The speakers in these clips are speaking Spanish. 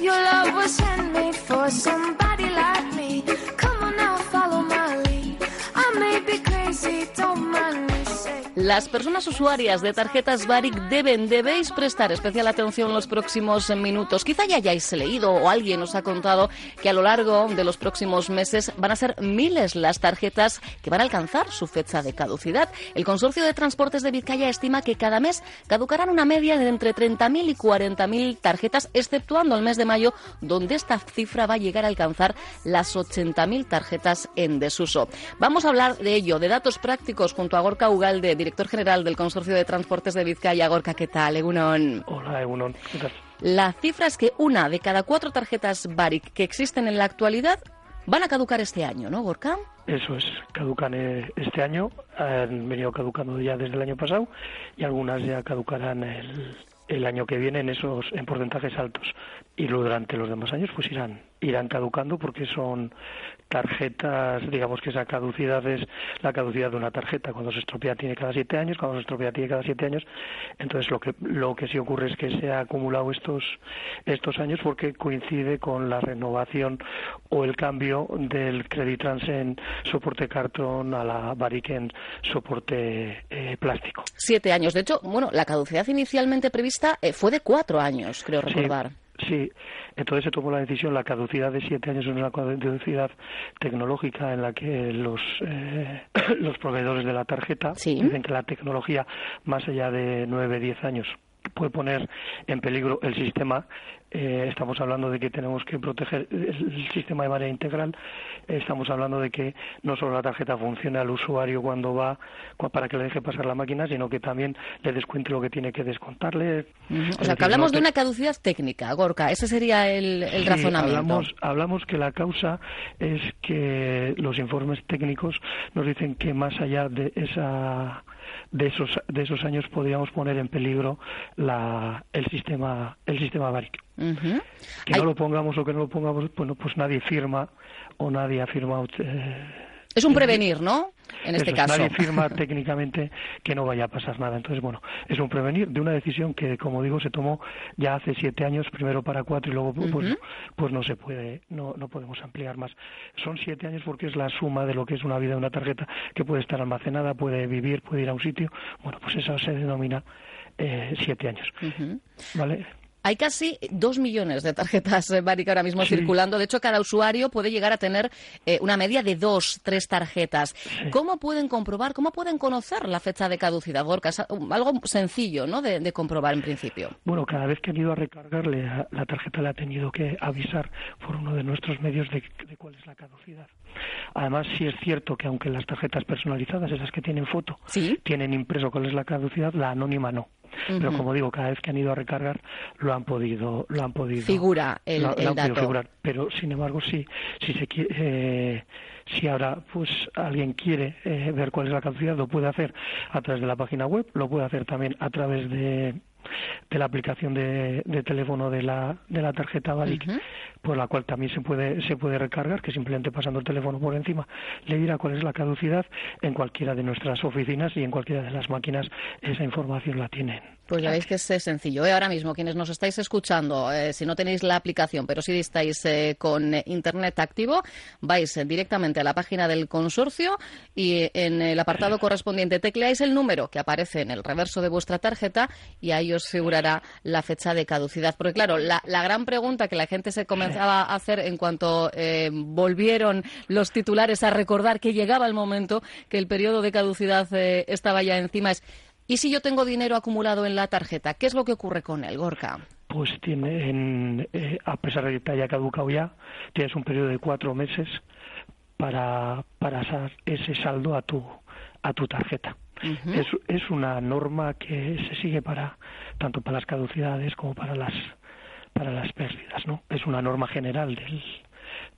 Your love was handmade for somebody Las personas usuarias de tarjetas Baric deben, debéis prestar especial atención en los próximos minutos. Quizá ya hayáis leído o alguien os ha contado que a lo largo de los próximos meses van a ser miles las tarjetas que van a alcanzar su fecha de caducidad. El Consorcio de Transportes de Vizcaya estima que cada mes caducarán una media de entre 30.000 y 40.000 tarjetas, exceptuando el mes de mayo, donde esta cifra va a llegar a alcanzar las 80.000 tarjetas en desuso. Vamos a hablar de ello, de datos prácticos, junto a Gorka Ugalde, director general del Consorcio de Transportes de Vizcaya. Gorka, ¿qué tal? Egunon. Hola, Egunon. ¿Qué tal? La cifra es que una de cada cuatro tarjetas Baric que existen en la actualidad van a caducar este año, ¿no, Gorka? Eso es, caducan eh, este año, han venido caducando ya desde el año pasado y algunas ya caducarán el, el año que viene en esos en porcentajes altos y luego durante los demás años pues irán irán caducando porque son tarjetas, digamos que esa caducidad es la caducidad de una tarjeta. Cuando se estropea tiene cada siete años, cuando se estropea tiene cada siete años. Entonces lo que lo que sí ocurre es que se ha acumulado estos estos años porque coincide con la renovación o el cambio del Creditrans en soporte cartón a la Baric en soporte eh, plástico. Siete años. De hecho, bueno, la caducidad inicialmente prevista eh, fue de cuatro años, creo recordar. Sí, entonces se tomó la decisión, la caducidad de siete años es una caducidad tecnológica en la que los, eh, los proveedores de la tarjeta Sí. dicen que la tecnología más allá de nueve, diez años puede poner en peligro el sistema. Eh, estamos hablando de que tenemos que proteger el sistema de manera integral. Eh, estamos hablando de que no solo la tarjeta funcione al usuario cuando va para que le deje pasar la máquina, sino que también le descuente lo que tiene que descontarle. O sea, decir, que hablamos no de una caducidad técnica, Gorka. Ese sería el, el Sí, razonamiento. Hablamos, hablamos que la causa es que los informes técnicos nos dicen que más allá de esa de esos de esos años podríamos poner en peligro la, el sistema el sistema Baric. Ujú. Que Hay- no lo pongamos o que no lo pongamos, bueno, pues nadie firma o nadie ha firmado. eh, Es un prevenir, ¿no? En este eso caso. Nadie firma técnicamente que no vaya a pasar nada. Entonces, bueno, es un prevenir de una decisión que, como digo, se tomó ya hace siete años, primero para cuatro y luego, pues, Ujú. pues no se puede, no, no podemos ampliar más. Son siete años porque es la suma de lo que es una vida de una tarjeta que puede estar almacenada, puede vivir, puede ir a un sitio. Bueno, pues eso se denomina eh, siete años. ¿Vale? Hay casi dos millones de tarjetas eh, Baric ahora mismo Sí. circulando. De hecho, cada usuario puede llegar a tener eh, una media de dos, tres tarjetas. ¿Cómo pueden comprobar, cómo pueden conocer la fecha de caducidad, Gorka? Algo sencillo, ¿no? De, de comprobar en principio. Bueno, cada vez que han ido a recargarle a- la tarjeta le ha tenido que avisar por uno de nuestros medios de, de cuál es la caducidad. Además, sí es cierto que aunque las tarjetas personalizadas, esas que tienen foto, Sí. tienen impreso cuál es la caducidad, la anónima no. Pero como digo, cada vez que han ido a recargar lo han podido, lo han podido Figura el- lo- lo el han dato. figurar. Pero sin embargo, sí, si se quiere, eh, si ahora pues alguien quiere eh, ver cuál es la caducidad, lo puede hacer a través de la página web, lo puede hacer también a través de de la aplicación de, de teléfono de la, de la tarjeta Balic, Ujú. por la cual también se puede, se puede recargar, que simplemente pasando el teléfono por encima le dirá cuál es la caducidad en cualquiera de nuestras oficinas y en cualquiera de las máquinas esa información la tienen. Pues ya veis que es eh, sencillo. ¿eh? Ahora mismo, quienes nos estáis escuchando, eh, si no tenéis la aplicación, pero si estáis eh, con eh, Internet activo, vais directamente a la página del consorcio y en el apartado correspondiente tecleáis el número que aparece en el reverso de vuestra tarjeta y ahí os figurará la fecha de caducidad. Porque claro, la, la gran pregunta que la gente se comenzaba a hacer en cuanto eh, volvieron los titulares a recordar que llegaba el momento que el periodo de caducidad estaba ya encima es ¿Y si yo tengo dinero acumulado en la tarjeta? ¿Qué es lo que ocurre con él, Gorka? Pues tiene, en, eh, a pesar de que te haya caducado ya, tienes un periodo de cuatro meses para, para asar ese saldo a tu, a tu tarjeta. es, es una norma que se sigue para tanto para las caducidades como para las para las pérdidas, ¿no? Es una norma general del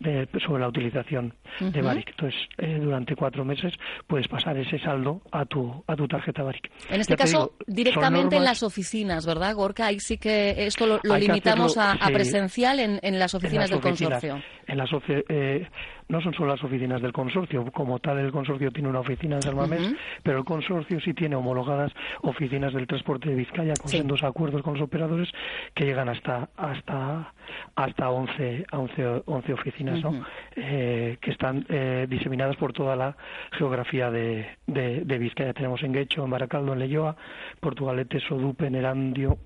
de, sobre la utilización de Baric. Entonces, eh, durante cuatro meses puedes pasar ese saldo a tu, a tu tarjeta Baric. En este caso, directamente en las oficinas, ¿verdad, Gorka? Ahí sí que esto lo, limitamos a, presencial en, en, las oficinas del consorcio. En las, eh, no son solo las oficinas del consorcio, como tal el consorcio tiene una oficina en Salmamés, pero el consorcio sí tiene homologadas oficinas del transporte de Vizcaya con dos acuerdos con los operadores que llegan hasta hasta hasta 11 11, 11 oficinas, ¿no? eh, que están eh, diseminadas por toda la geografía de, de, de Vizcaya. Tenemos en Guecho, en Baracaldo, en Leyoa, Portugalete, Sodupe, en Erandio,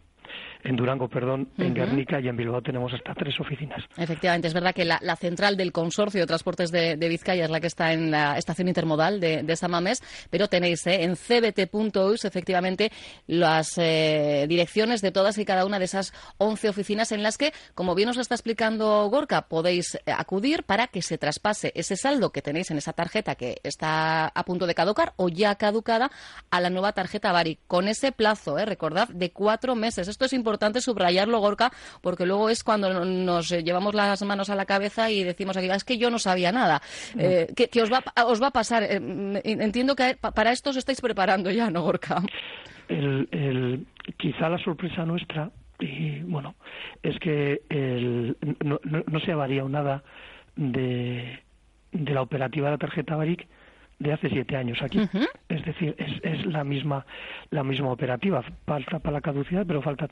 en Durango, perdón, en Guernica y en Bilbao tenemos hasta tres oficinas. Efectivamente, es verdad que la, central del consorcio de transportes de, Vizcaya es la que está en la estación intermodal de, de Samamés, pero tenéis eh, en cbt.us efectivamente las eh, direcciones de todas y cada una de esas 11 oficinas en las que, como bien os está explicando Gorka, podéis eh, acudir para que se traspase ese saldo que tenéis en esa tarjeta que está a punto de caducar o ya caducada a la nueva tarjeta Bari, con ese plazo, recordad, de cuatro meses. Esto es importante importante subrayarlo, Gorka, porque luego es cuando nos llevamos las manos a la cabeza y decimos aquí, es que yo no sabía nada. Eh, ¿qué, os, va, os va a pasar? Eh, entiendo que para esto os estáis preparando ya, ¿no, Gorka? El, quizá la sorpresa nuestra, y bueno, es que no, no, se ha variado nada de, de la operativa de la tarjeta Baric de hace siete años aquí. Es decir, es, es, la misma la misma operativa. Falta para la caducidad, pero falta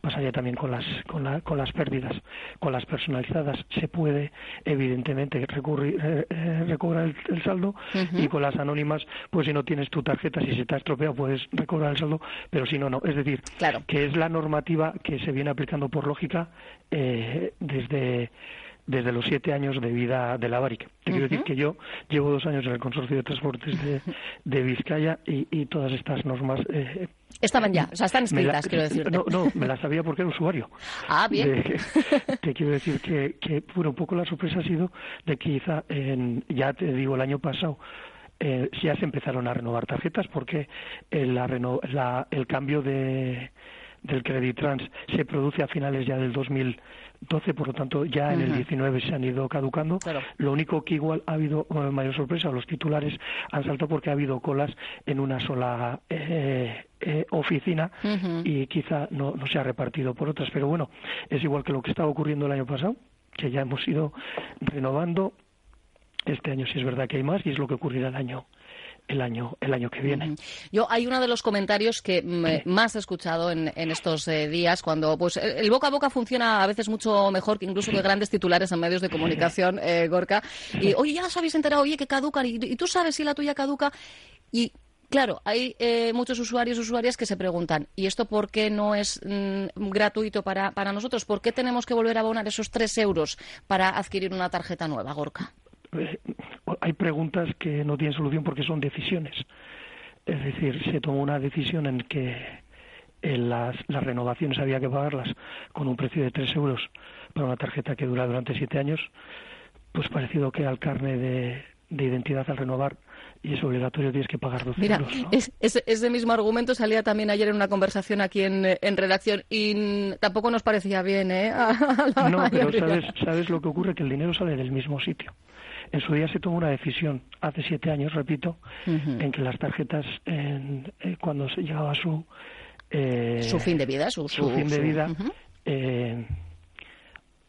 pasaría también con las con, la, con las pérdidas, con las personalizadas se puede evidentemente recurrir eh, eh, recobrar el, saldo y con las anónimas, pues si no tienes tu tarjeta, si se te ha estropeado puedes recobrar el saldo, pero si no no. Es decir, que es la normativa que se viene aplicando por lógica eh, desde desde los siete años de vida de la BARIC. Te quiero decir que yo llevo dos años en el Consorcio de Transportes de, Vizcaya y, todas estas normas... Eh, Estaban ya, o sea, están escritas, quiero decir. No, no, me las sabía porque era usuario. Ah, bien. te quiero decir que, que bueno, un poco la sorpresa ha sido de que quizá, en, ya te digo, el año pasado eh, ya se empezaron a renovar tarjetas porque el, la, el cambio de del Credit Trans se produce a finales ya del 2012, por lo tanto ya en el 19 se han ido caducando. Lo único que igual ha habido mayor sorpresa, los titulares han saltado porque ha habido colas en una sola eh, eh, oficina y quizá no, no se ha repartido por otras. Pero bueno, es igual que lo que estaba ocurriendo el año pasado, que ya hemos ido renovando. Este año sí es verdad que hay más y es lo que ocurrirá el año el año el año que viene. Yo hay uno de los comentarios que más he escuchado en, estos eh, días cuando pues el, boca a boca funciona a veces mucho mejor que incluso que grandes titulares en medios de comunicación, eh, Gorka. Y oye, ya os habéis enterado, oye, que caducan y, tú sabes si la tuya caduca y Claro, hay eh, muchos usuarios usuarias que se preguntan, ¿y esto por qué no es mm, gratuito para, para nosotros? ¿Por qué tenemos que volver a abonar esos tres euros para adquirir una tarjeta nueva, Gorka? Hay preguntas que no tienen solución porque son decisiones. Es decir, se tomó una decisión en que las, las renovaciones había que pagarlas con un precio de tres euros para una tarjeta que dura durante siete años, pues parecido que al carne de identidad al renovar y es obligatorio, tienes que pagar 12 Mira, euros. ¿no? es, ese mismo argumento salía también ayer en una conversación aquí en, en redacción y tampoco nos parecía bien, ¿eh? no, pero ¿sabes, ¿sabes lo que ocurre? Que el dinero sale del mismo sitio. En su día se tomó una decisión, hace siete años, repito, en que las tarjetas, en, eh, cuando se llegaba a su... Eh, su fin de vida, su, fin de vida, eh,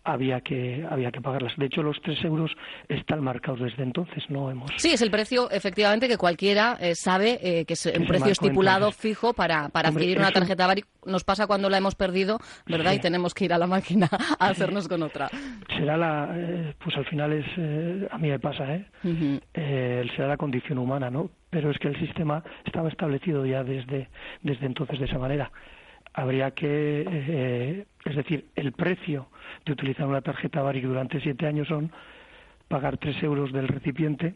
había que había que pagarlas. De hecho, los tres euros están marcados desde entonces, no hemos. Sí, es el precio, efectivamente, que cualquiera eh, sabe eh, que es un precio estipulado fijo para, para adquirir una tarjeta Bari. Nos pasa cuando la hemos perdido, ¿verdad? Y tenemos que ir a la máquina a hacernos con otra. Será la, eh, pues al final es, a mí me pasa, ¿eh? será la condición humana, ¿no? Pero es que el sistema estaba establecido ya desde desde entonces de esa manera habría que, eh, es decir, el precio de utilizar una tarjeta Baric durante siete años son pagar tres euros del recipiente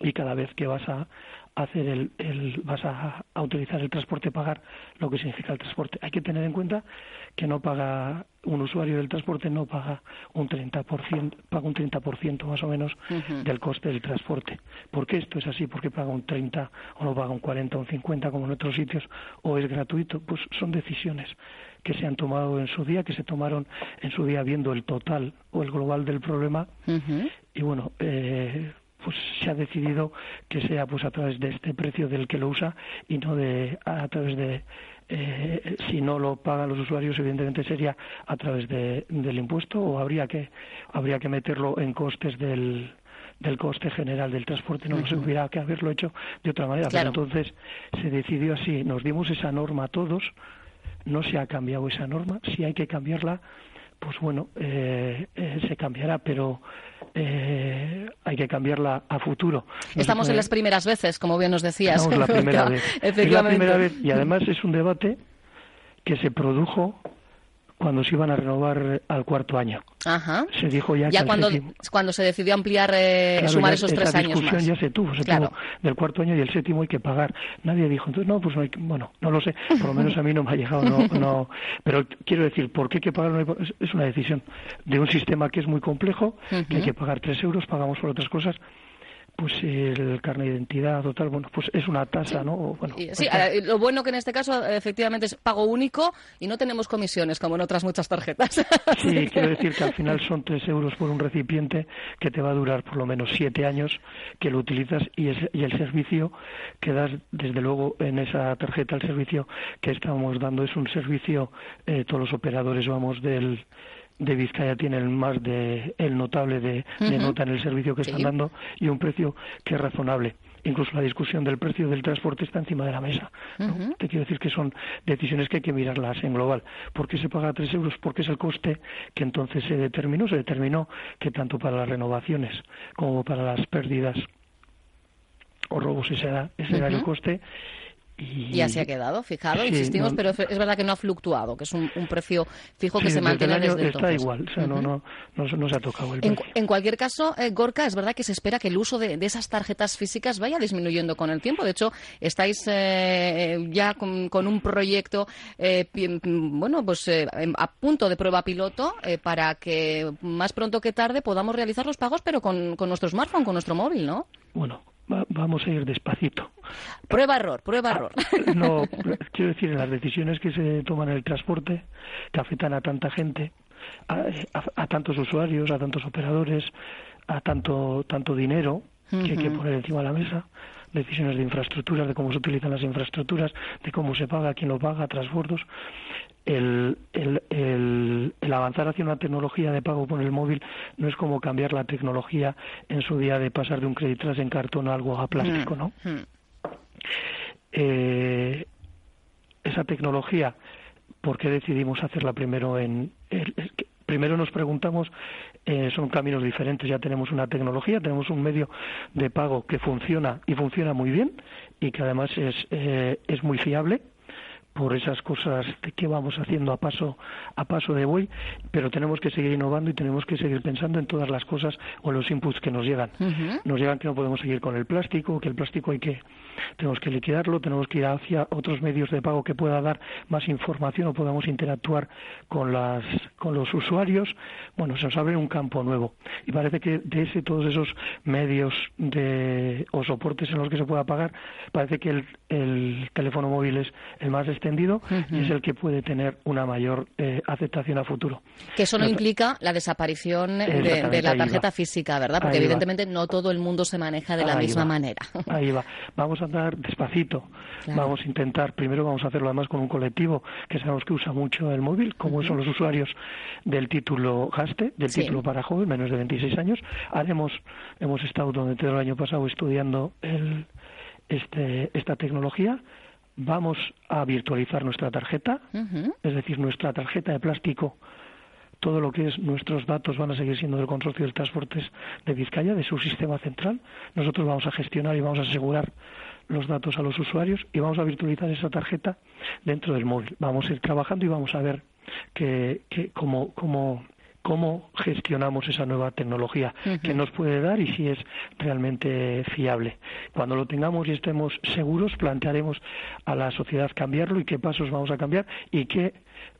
y cada vez que vas a, hacer el, el vas a, a, utilizar el transporte pagar lo que significa el transporte hay que tener en cuenta que no paga un usuario del transporte no paga un 30%, paga un 30% más o menos del coste del transporte. ¿Por qué esto es así? ¿Por qué paga un 30 o no paga un 40 o un 50 como en otros sitios o es gratuito? Pues son decisiones que se han tomado en su día, que se tomaron en su día viendo el total o el global del problema y bueno, eh, pues se ha decidido que sea pues a través de este precio del que lo usa y no de a través de eh, si no lo pagan los usuarios, evidentemente sería a través de, del impuesto o habría que habría que meterlo en costes del, del coste general del transporte, no se hubiera que haberlo hecho de otra manera. Pero entonces se decidió así, nos dimos esa norma a todos, no se ha cambiado esa norma, si hay que cambiarla, pues bueno, eh, eh, se cambiará, pero eh, hay que cambiarla a futuro. Estamos en las primeras veces, como bien nos decías. Estamos la primera vez. Es la primera vez y además es un debate que se produjo cuando se iban a renovar al cuarto año. Ajá. Se dijo ya, ya cuando, cuando se decidió ampliar, eh, sumar esos tres años más. ya se tuvo, se tuvo del cuarto año y el séptimo hay que pagar. Nadie dijo, entonces no, pues no hay, bueno, no lo sé, por lo menos a mí no me ha llegado, no, no, pero quiero decir, ¿por qué hay que pagar? Es una decisión de un sistema que es muy complejo, que hay que pagar tres euros, pagamos por otras cosas pues el carne de identidad o tal, bueno, pues es una tasa, ¿no? Bueno, sí, pues lo bueno que en este caso efectivamente es pago único y no tenemos comisiones como en otras muchas tarjetas. Sí, quiero decir que al final son tres euros por un recipiente que te va a durar por lo menos siete años que lo utilizas y, y el servicio que das, desde luego, en esa tarjeta, el servicio que estamos dando es un servicio, eh, todos los operadores, vamos, del de Vizcaya tienen más de el notable de, nota en el servicio que están dando y un precio que es razonable. Incluso la discusión del precio del transporte está encima de la mesa. Te quiero decir que son decisiones que hay que mirarlas en global. ¿Por qué se paga tres euros? Porque es el coste que entonces se determinó. Se determinó que tanto para las renovaciones como para las pérdidas o robos ese era, ese era el coste y, así ha quedado, fijado, insistimos, pero es verdad que no ha fluctuado, que es un, precio fijo que se mantiene desde, está igual, o sea, no, no, no, se ha tocado el en, en cualquier caso, eh, Gorka, es verdad que se espera que el uso de, esas tarjetas físicas vaya disminuyendo con el tiempo. De hecho, estáis eh, ya con, un proyecto, eh, bueno, pues a punto de prueba piloto para que más pronto que tarde podamos realizar los pagos, pero con, con nuestro smartphone, con nuestro móvil, ¿no? Bueno, vamos a ir despacito. Prueba error, prueba ah, error. No, quiero decir, las decisiones que se toman en el transporte, que afectan a tanta gente, a, tantos usuarios, a tantos operadores, a tanto, tanto dinero que hay que poner encima de la mesa, decisiones de infraestructuras, de cómo se utilizan las infraestructuras, de cómo se paga, quién lo paga, transbordos el, el, el, avanzar hacia una tecnología de pago con el móvil no es como cambiar la tecnología en su día de pasar de un crédito en cartón a algo a plástico, ¿no? Mm, mm. Eh, esa tecnología, ¿por qué decidimos hacerla primero en... primero nos preguntamos, eh, son caminos diferentes, ya tenemos una tecnología, tenemos un medio de pago que funciona y funciona muy bien y que además es, eh, es muy fiable por esas cosas que vamos haciendo a paso a paso de hoy, pero tenemos que seguir innovando y tenemos que seguir pensando en todas las cosas o los inputs que nos llegan. Nos llegan que no podemos seguir con el plástico, que el plástico hay que tenemos que liquidarlo, tenemos que ir hacia otros medios de pago que pueda dar más información o podamos interactuar con las con los usuarios. Bueno, se nos abre un campo nuevo y parece que de ese todos esos medios de o soportes en los que se pueda pagar, parece que el, el teléfono móvil es el más extendido y es el que puede tener una mayor eh, aceptación a futuro. Que eso no implica la desaparición de, la tarjeta física, ¿verdad? Porque evidentemente no todo el mundo se maneja de la misma manera. Ahí va. Vamos a andar despacito. Vamos a intentar, primero vamos a hacerlo además con un colectivo que sabemos que usa mucho el móvil, como son los usuarios del título GASTE, del título para jóvenes, menos de 26 años. Haremos, hemos estado durante todo el año pasado estudiando el, este, esta tecnología vamos a virtualizar nuestra tarjeta, es decir, nuestra tarjeta de plástico, todo lo que es nuestros datos van a seguir siendo del Consorcio de Transportes de Vizcaya, de su sistema central. Nosotros vamos a gestionar y vamos a asegurar los datos a los usuarios y vamos a virtualizar esa tarjeta dentro del móvil. Vamos a ir trabajando y vamos a ver que, que cómo, cómo cómo gestionamos esa nueva tecnología, qué nos puede dar y si es realmente fiable. Cuando lo tengamos y estemos seguros, plantearemos a la sociedad cambiarlo y qué pasos vamos a cambiar y qué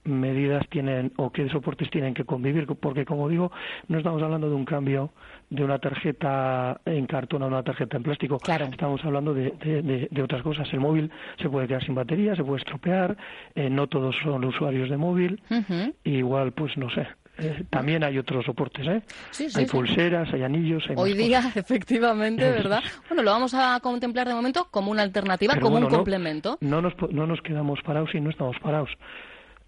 medidas tienen o qué soportes tienen que convivir, porque como digo, no estamos hablando de un cambio de una tarjeta en cartón a una tarjeta en plástico. Estamos hablando de, de, otras cosas. El móvil se puede quedar sin batería, se puede estropear, eh, no todos son usuarios de móvil. igual, pues no sé, eh, también hay otros soportes, ¿eh? hay pulseras, hay anillos. Hay Hoy día, efectivamente, ¿verdad? Bueno, lo vamos a contemplar de momento como una alternativa, como un complemento. No nos, no nos quedamos parados y no estamos parados.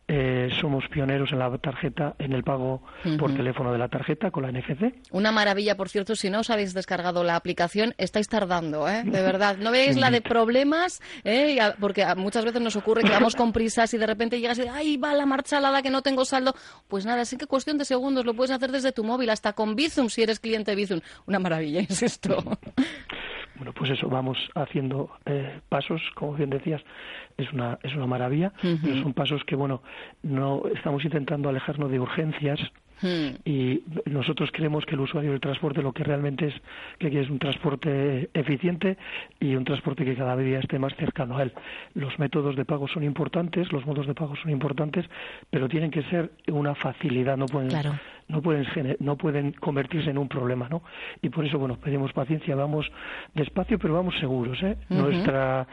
Eh, somos pioneros en la tarjeta, en el pago por teléfono de la tarjeta con la NFC. Una maravilla, por cierto, si no os habéis descargado la aplicación, estáis tardando, ¿eh? De verdad. No veis la de problemas, ¿eh? porque muchas veces nos ocurre que vamos con prisas y de repente llegas y ¡ay, va la marcha alada que no tengo saldo! Pues nada, así que cuestión de segundos, lo puedes hacer desde tu móvil, hasta con Bizum si eres cliente de Bizum. Una maravilla, insisto. Bueno, pues eso, vamos haciendo eh, pasos, como bien decías, es una, es una maravilla, pero son pasos que, bueno, no estamos intentando alejarnos de urgencias, Hmm. Y nosotros creemos que el usuario del transporte lo que realmente es que es un transporte eficiente y un transporte que cada día esté más cercano a él. Los métodos de pago son importantes, los modos de pago son importantes, pero tienen que ser una facilidad, no pueden, no pueden, no pueden convertirse en un problema, ¿no? Y por eso, bueno, pedimos paciencia, vamos despacio, pero vamos seguros, ¿eh? Nuestra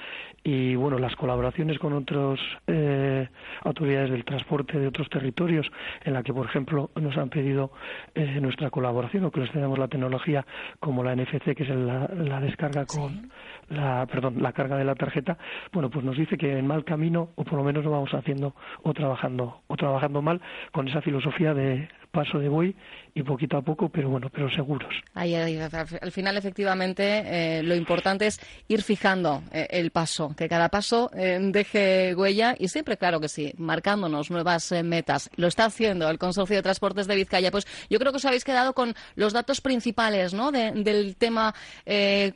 y bueno, las colaboraciones con otras eh, autoridades del transporte de otros territorios, en la que, por ejemplo, nos han pedido eh, nuestra colaboración o que les tenemos la tecnología como la NFC, que es la, descarga con la, perdón, la carga de la tarjeta, bueno, pues nos dice que en mal camino o por lo menos lo vamos haciendo o trabajando o trabajando mal con esa filosofía de paso de buey y poquito a poco, pero bueno, pero seguros. al final, efectivamente, eh, lo importante es ir fijando eh, el paso, que cada paso eh, deje huella y siempre, claro que sí, marcándonos nuevas metas. Lo está haciendo el Consorcio de Transportes de Vizcaya. Pues yo creo que os habéis quedado con los datos principales ¿no? del tema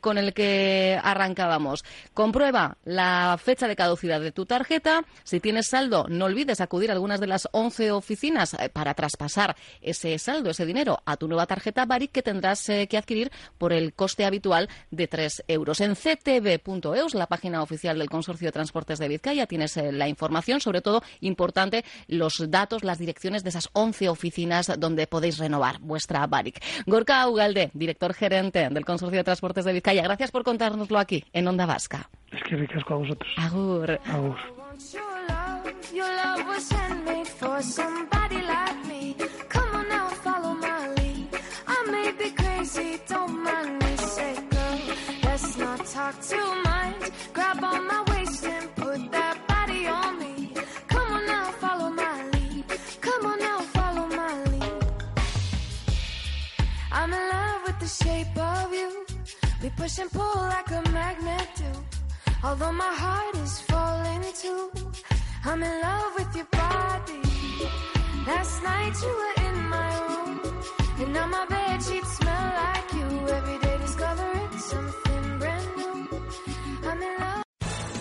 con el que arrancábamos. Comprueba la fecha de caducidad de tu tarjeta. Si tienes saldo, no olvides acudir a algunas de las 11 oficinas para traspasar ese saldo, ese dinero a tu nueva tarjeta Baric que tendrás eh, que adquirir por el coste habitual de 3 euros. En ctv.eus, la página oficial del Consorcio de Transportes de Vizcaya, tienes eh, la información, sobre todo importante los datos, las direcciones de esas 11 oficinas donde podéis renovar vuestra Baric. Gorka Ugalde, director gerente del Consorcio de Transportes de Vizcaya, gracias por contárnoslo aquí en Onda Vasca. Es que ricasco a vosotros. Agur. Agur. Push and pull like a magnet do. Although my heart is falling too. I'm in love with your body. Last night you were in my room, and now my bed sheets